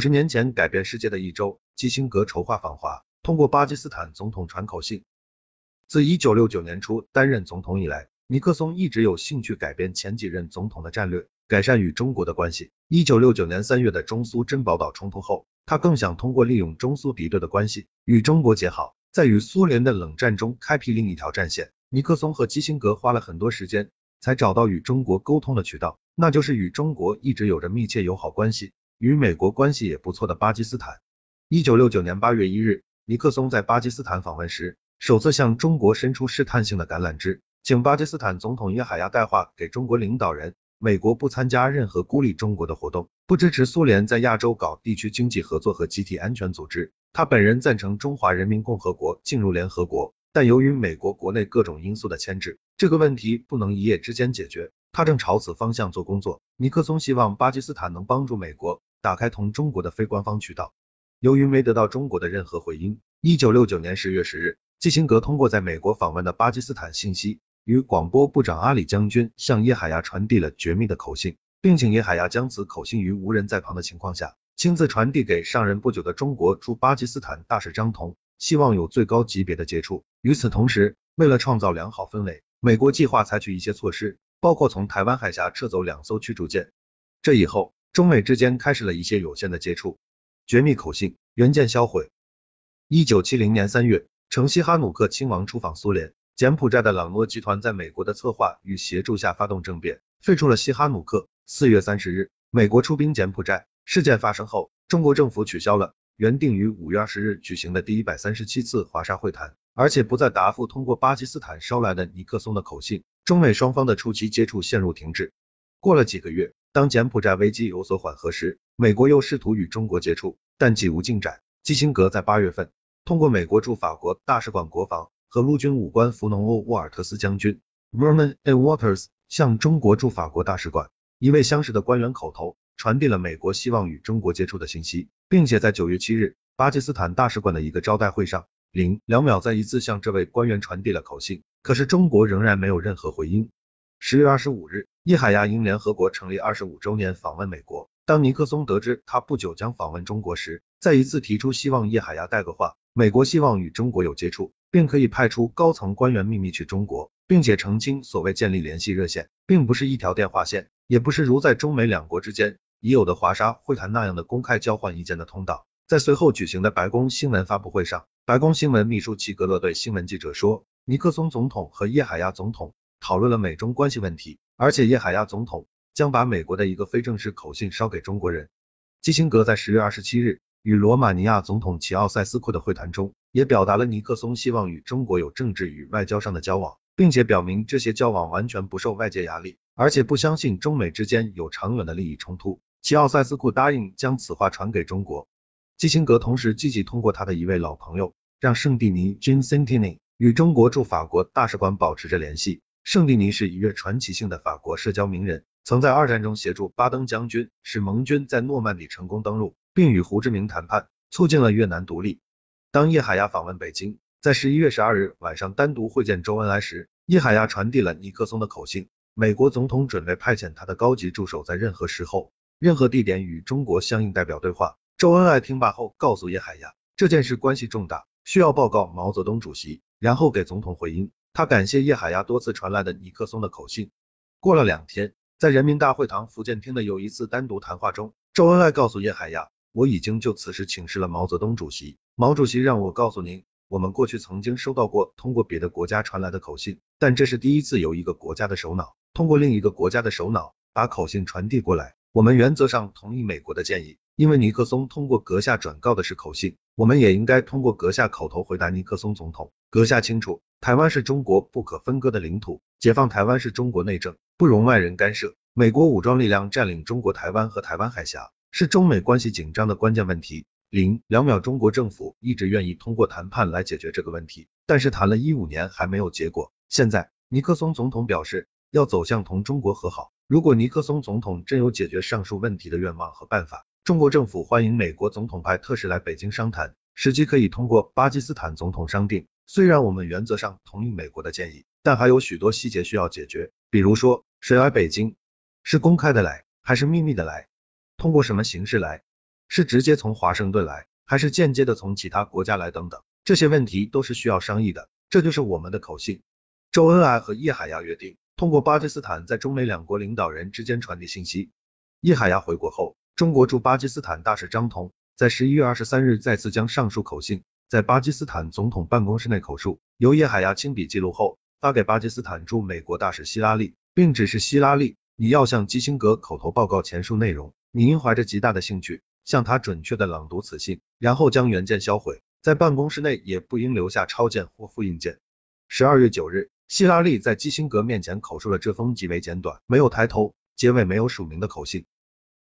十年前改变世界的一周，基辛格筹划访华，通过巴基斯坦总统传口信。自一九六九年初担任总统以来，尼克松一直有兴趣改变前几任总统的战略，改善与中国的关系。一九六九年三月的中苏珍宝岛冲突后，他更想通过利用中苏敌对的关系与中国结好，在与苏联的冷战中开辟另一条战线。尼克松和基辛格花了很多时间，才找到与中国沟通的渠道，那就是与中国一直有着密切友好关系，与美国关系也不错的巴基斯坦。一九六九年八月一日，尼克松在巴基斯坦访问时，首次向中国伸出试探性的橄榄枝，请巴基斯坦总统约海亚带话给中国领导人：美国不参加任何孤立中国的活动，不支持苏联在亚洲搞地区经济合作和集体安全组织。他本人赞成中华人民共和国进入联合国，但由于美国国内各种因素的牵制，这个问题不能一夜之间解决。他正朝此方向做工作。尼克松希望巴基斯坦能帮助美国打开同中国的非官方渠道。由于没得到中国的任何回应，一九六九年十月十日。基辛格通过在美国访问的巴基斯坦信息与广播部长阿里将军向叶海亚传递了绝密的口信，并请叶海亚将此口信于无人在旁的情况下亲自传递给上任不久的中国驻巴基斯坦大使张彤，希望有最高级别的接触。与此同时，为了创造良好氛围，美国计划采取一些措施，包括从台湾海峡撤走两艘驱逐舰。这以后，中美之间开始了一些有限的接触。绝密口信原件销毁。一九七零年三月。乘西哈努克亲王出访苏联，柬埔寨的朗诺集团在美国的策划与协助下发动政变，废除了西哈努克。四月三十日，美国出兵柬埔寨。事件发生后，中国政府取消了原定于五月二十日举行的第一百三十七次华沙会谈，而且不再答复通过巴基斯坦捎来的尼克松的口信。中美双方的初期接触陷入停滞。过了几个月，当柬埔寨危机有所缓和时，美国又试图与中国接触，但几无进展。基辛格在八月份。通过美国驻法国大使馆国防和陆军武官弗农欧沃尔特斯将军 Vernon A. Waters 向中国驻法国大使馆一位相识的官员口头传递了美国希望与中国接触的信息，并且在九月七日巴基斯坦大使馆的一个招待会上，零两秒再一次向这位官员传递了口信，可是中国仍然没有任何回应。十月二十五日，叶海亚因联合国成立二十五周年访问美国，当尼克松得知他不久将访问中国时，再一次提出希望叶海亚带个话。美国希望与中国有接触，并可以派出高层官员秘密去中国，并且澄清所谓建立联系热线，并不是一条电话线，也不是如在中美两国之间已有的华沙会谈那样的公开交换意见的通道。在随后举行的白宫新闻发布会上，白宫新闻秘书齐格勒对新闻记者说，尼克松总统和叶海亚总统讨论了美中关系问题，而且叶海亚总统将把美国的一个非正式口信捎给中国人。基辛格在十月二十七日。与罗马尼亚总统齐奥塞斯库的会谈中，也表达了尼克松希望与中国有政治与外交上的交往，并且表明这些交往完全不受外界压力，而且不相信中美之间有长远的利益冲突。齐奥塞斯库答应将此话传给中国。基辛格同时积极通过他的一位老朋友，让圣蒂尼 （Jean Santini） 与中国驻法国大使馆保持着联系。圣蒂尼是一位传奇性的法国社交名人，曾在二战中协助巴登将军使盟军在诺曼底成功登陆。并与胡志明谈判，促进了越南独立。当叶海亚访问北京，在十一月十二日晚上单独会见周恩来时，叶海亚传递了尼克松的口信。美国总统准备派遣他的高级助手在任何时候、任何地点与中国相应代表对话。周恩来听罢后告诉叶海亚，这件事关系重大，需要报告毛泽东主席，然后给总统回应。他感谢叶海亚多次传来的尼克松的口信。过了两天，在人民大会堂福建厅的有一次单独谈话中，周恩来告诉叶海亚。我已经就此事请示了毛泽东主席，毛主席让我告诉您，我们过去曾经收到过通过别的国家传来的口信，但这是第一次由一个国家的首脑通过另一个国家的首脑把口信传递过来。我们原则上同意美国的建议，因为尼克松通过阁下转告的是口信，我们也应该通过阁下口头回答尼克松总统。阁下清楚，台湾是中国不可分割的领土，解放台湾是中国内政，不容外人干涉。美国武装力量占领中国台湾和台湾海峡。是中美关系紧张的关键问题。零两秒，中国政府一直愿意通过谈判来解决这个问题，但是谈了一五年还没有结果。现在尼克松总统表示要走向同中国和好。如果尼克松总统真有解决上述问题的愿望和办法，中国政府欢迎美国总统派特使来北京商谈，时机可以通过巴基斯坦总统商定。虽然我们原则上同意美国的建议，但还有许多细节需要解决，比如说谁来北京，是公开的来还是秘密的来？通过什么形式来？是直接从华盛顿来，还是间接的从其他国家来等等，这些问题都是需要商议的。这就是我们的口信。周恩来和叶海亚约定，通过巴基斯坦在中美两国领导人之间传递信息。叶海亚回国后，中国驻巴基斯坦大使张彤在十一月二十三日再次将上述口信在巴基斯坦总统办公室内口述，由叶海亚亲笔记录后发给巴基斯坦驻美国大使希拉利，并指示希拉利，你要向基辛格口头报告前述内容。你应怀着极大的兴趣向他准确的朗读此信，然后将原件销毁，在办公室内也不应留下抄件或复印件。十二月九日。希拉里在基辛格面前口述了这封极为简短、没有抬头、结尾没有署名的口信。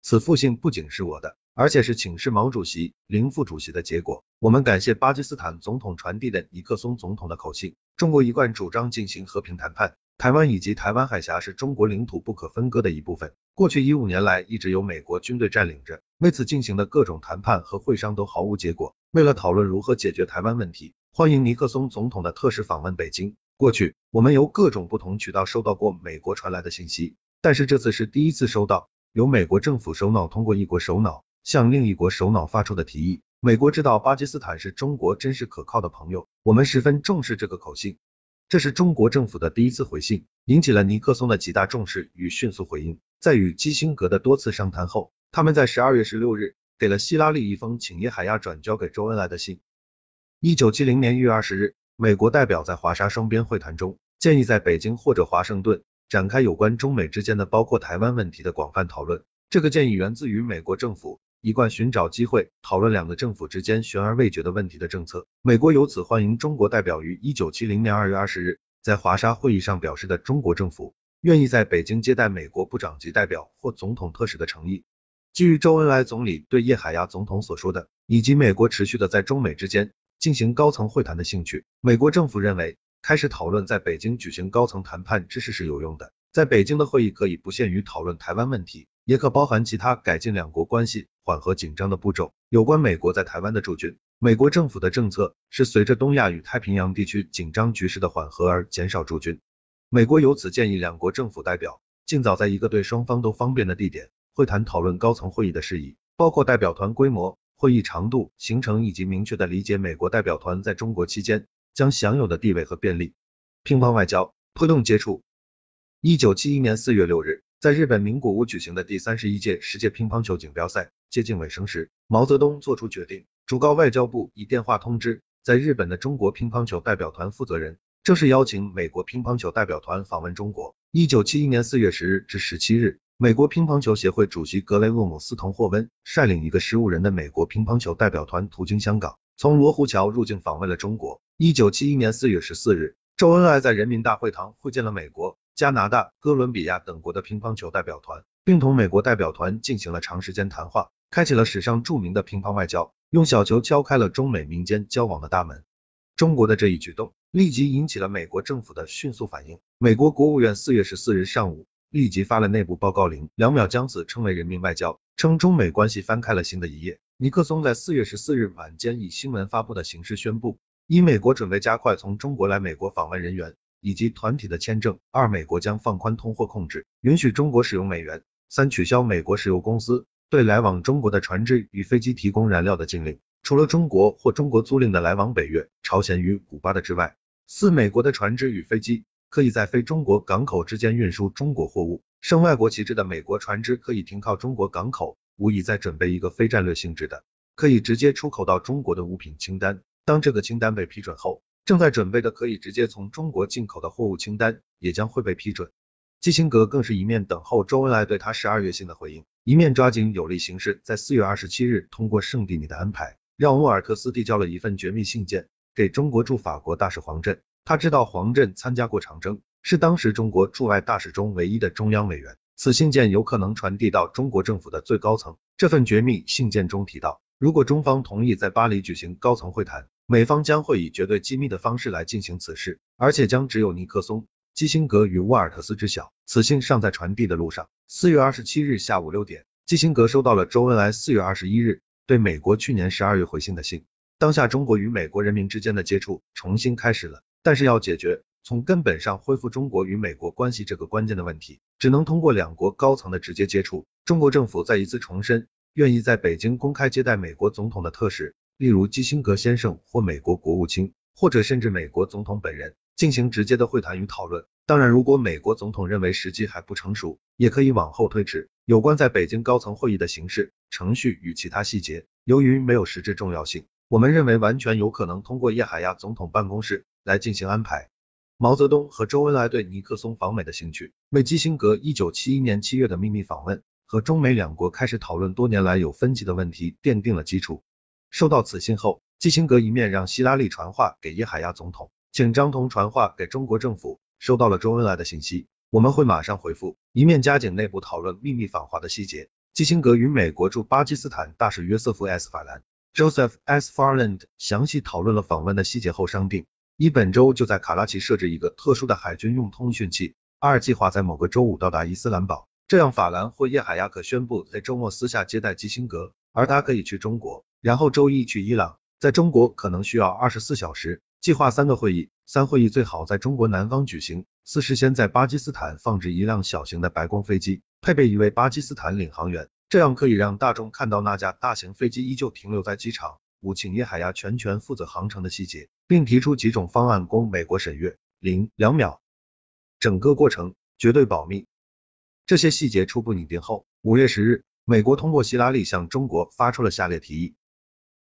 此复信不仅是我的，而且是请示毛主席、林副主席的结果。我们感谢巴基斯坦总统传递的尼克松总统的口信。中国一贯主张进行和平谈判，台湾以及台湾海峡是中国领土不可分割的一部分。过去一五年来，一直由美国军队占领着，为此进行的各种谈判和会商都毫无结果。为了讨论如何解决台湾问题，欢迎尼克松总统的特使访问北京。过去，我们由各种不同渠道收到过美国传来的信息，但是这次是第一次收到由美国政府首脑通过一国首脑向另一国首脑发出的提议。美国知道巴基斯坦是中国真实可靠的朋友，我们十分重视这个口信。这是中国政府的第一次回信，引起了尼克松的极大重视与迅速回应。在与基辛格的多次商谈后，他们在十二月十六日给了希拉里一封请叶海亚转交给周恩来的信。一九七零年一月二十日。美国代表在华沙双边会谈中建议在北京或者华盛顿展开有关中美之间的包括台湾问题的广泛讨论。这个建议源自于美国政府一贯寻找机会讨论两个政府之间悬而未决的问题的政策。美国由此欢迎中国代表于一九七零年二月二十日在华沙会议上表示的中国政府愿意在北京接待美国部长级代表或总统特使的诚意。基于周恩来总理对叶海亚总统所说的，以及美国持续的在中美之间。进行高层会谈的兴趣，美国政府认为开始讨论在北京举行高层谈判之事是有用的。在北京的会议可以不限于讨论台湾问题，也可包含其他改进两国关系、缓和紧张的步骤。有关美国在台湾的驻军，美国政府的政策是随着东亚与太平洋地区紧张局势的缓和而减少驻军。美国由此建议两国政府代表尽早在一个对双方都方便的地点会谈讨论高层会议的事宜，包括代表团规模。会议长度、行程以及明确的理解美国代表团在中国期间将享有的地位和便利。乒乓外交推动接触。一九七一年四月六日，在日本名古屋举行的第三十一届世界乒乓球锦标赛接近尾声时，毛泽东作出决定，主告外交部以电话通知在日本的中国乒乓球代表团负责人，正式邀请美国乒乓球代表团访问中国。一九七一年四月十日至十七日。美国乒乓球协会主席格雷厄姆·斯滕霍温率领一个十五人的美国乒乓球代表团途经香港，从罗湖桥入境访问了中国。一九七一年四月十四日，周恩来在人民大会堂会见了美国、加拿大、哥伦比亚等国的乒乓球代表团，并同美国代表团进行了长时间谈话，开启了史上著名的乒乓外交，用小球敲开了中美民间交往的大门。中国的这一举动立即引起了美国政府的迅速反应。美国国务院四月十四日上午。立即发了内部报告令，两秒将此称为人民外交，称中美关系翻开了新的一页。尼克松在四月十四日晚间以新闻发布的形式宣布，一美国准备加快从中国来美国访问人员以及团体的签证；二美国将放宽通货控制，允许中国使用美元；三取消美国石油公司对来往中国的船只与飞机提供燃料的禁令，除了中国或中国租赁的来往北越、朝鲜与古巴的之外；四美国的船只与飞机。可以在非中国港口之间运输中国货物，升外国旗帜的美国船只可以停靠中国港口。无疑在准备一个非战略性质的，可以直接出口到中国的物品清单。当这个清单被批准后，正在准备的可以直接从中国进口的货物清单也将会被批准。基辛格更是一面等候周恩来对他十二月信的回应，一面抓紧有利形势，在四月二十七日通过圣地尼的安排，让沃尔特斯递交了一份绝密信件给中国驻法国大使黄镇。他知道黄振参加过长征，是当时中国驻外大使中唯一的中央委员。此信件有可能传递到中国政府的最高层。这份绝密信件中提到，如果中方同意在巴黎举行高层会谈，美方将会以绝对机密的方式来进行此事，而且将只有尼克松、基辛格与沃尔特斯知晓。此信尚在传递的路上。四月二十七日下午六点，基辛格收到了周恩来四月二十一日对美国去年十二月回信的信。当下中国与美国人民之间的接触重新开始了。但是要解决从根本上恢复中国与美国关系这个关键的问题，只能通过两国高层的直接接触。中国政府再一次重申，愿意在北京公开接待美国总统的特使，例如基辛格先生或美国国务卿，或者甚至美国总统本人，进行直接的会谈与讨论。当然，如果美国总统认为时机还不成熟，也可以往后推迟。有关在北京高层会议的形式、程序与其他细节，由于没有实质重要性，我们认为完全有可能通过叶海亚总统办公室来进行安排。毛泽东和周恩来对尼克松访美的兴趣，为基辛格一九七一年七月的秘密访问。和中美两国开始讨论多年来有分歧的问题奠定了基础。收到此信后，基辛格一面让希拉里传话给叶海亚总统，请张同传话给中国政府，收到了周恩来的信息，我们会马上回复。一面加紧内部讨论秘密访华的细节。基辛格与美国驻巴基斯坦大使约瑟夫 ·S· 法兰 （Joseph S. Farland） 详细讨论了访问的细节后商定，一本周就在卡拉奇设置一个特殊的海军用通讯器。二计划在某个周五到达伊斯兰堡。这样，法兰或叶海亚可宣布在周末私下接待基辛格，而他可以去中国，然后周一去伊朗，在中国可能需要二十四小时。计划三个会议，三会议最好在中国南方举行。四是先在巴基斯坦放置一辆小型的白宫飞机，配备一位巴基斯坦领航员，这样可以让大众看到那架大型飞机依旧停留在机场。五，请叶海亚全权负责航程的细节，并提出几种方案供美国审阅。零两秒，整个过程绝对保密。这些细节初步拟定后，五月十日，美国通过希拉里向中国发出了下列提议。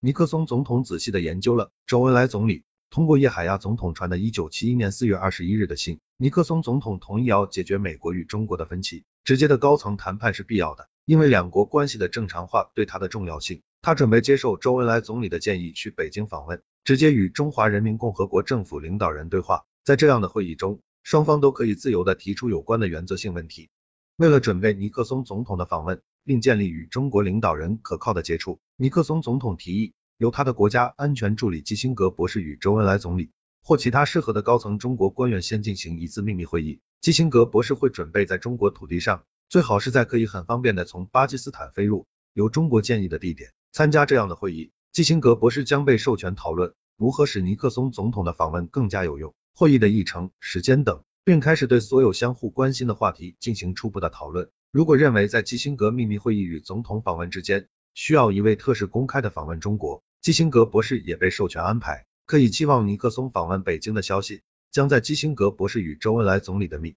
尼克松总统仔细的研究了周恩来总理通过叶海亚总统传的1971年4月21日的信。尼克松总统同意要解决美国与中国的分歧，直接的高层谈判是必要的，因为两国关系的正常化对他的重要性。他准备接受周恩来总理的建议，去北京访问，直接与中华人民共和国政府领导人对话。在这样的会议中，双方都可以自由的提出有关的原则性问题。为了准备尼克松总统的访问，并建立与中国领导人可靠的接触，尼克松总统提议由他的国家安全助理基辛格博士与周恩来总理或其他适合的高层中国官员先进行一次秘密会议。基辛格博士会准备在中国土地上，最好是在可以很方便的从巴基斯坦飞入由中国建议的地点参加这样的会议。基辛格博士将被授权讨论如何使尼克松总统的访问更加有用，会议的议程、时间等。并开始对所有相互关心的话题进行初步的讨论。如果认为在基辛格秘密会议与总统访问之间需要一位特使公开的访问中国，基辛格博士也被授权安排。可以期望尼克松访问北京的消息将在基辛格博士与周恩来总理的密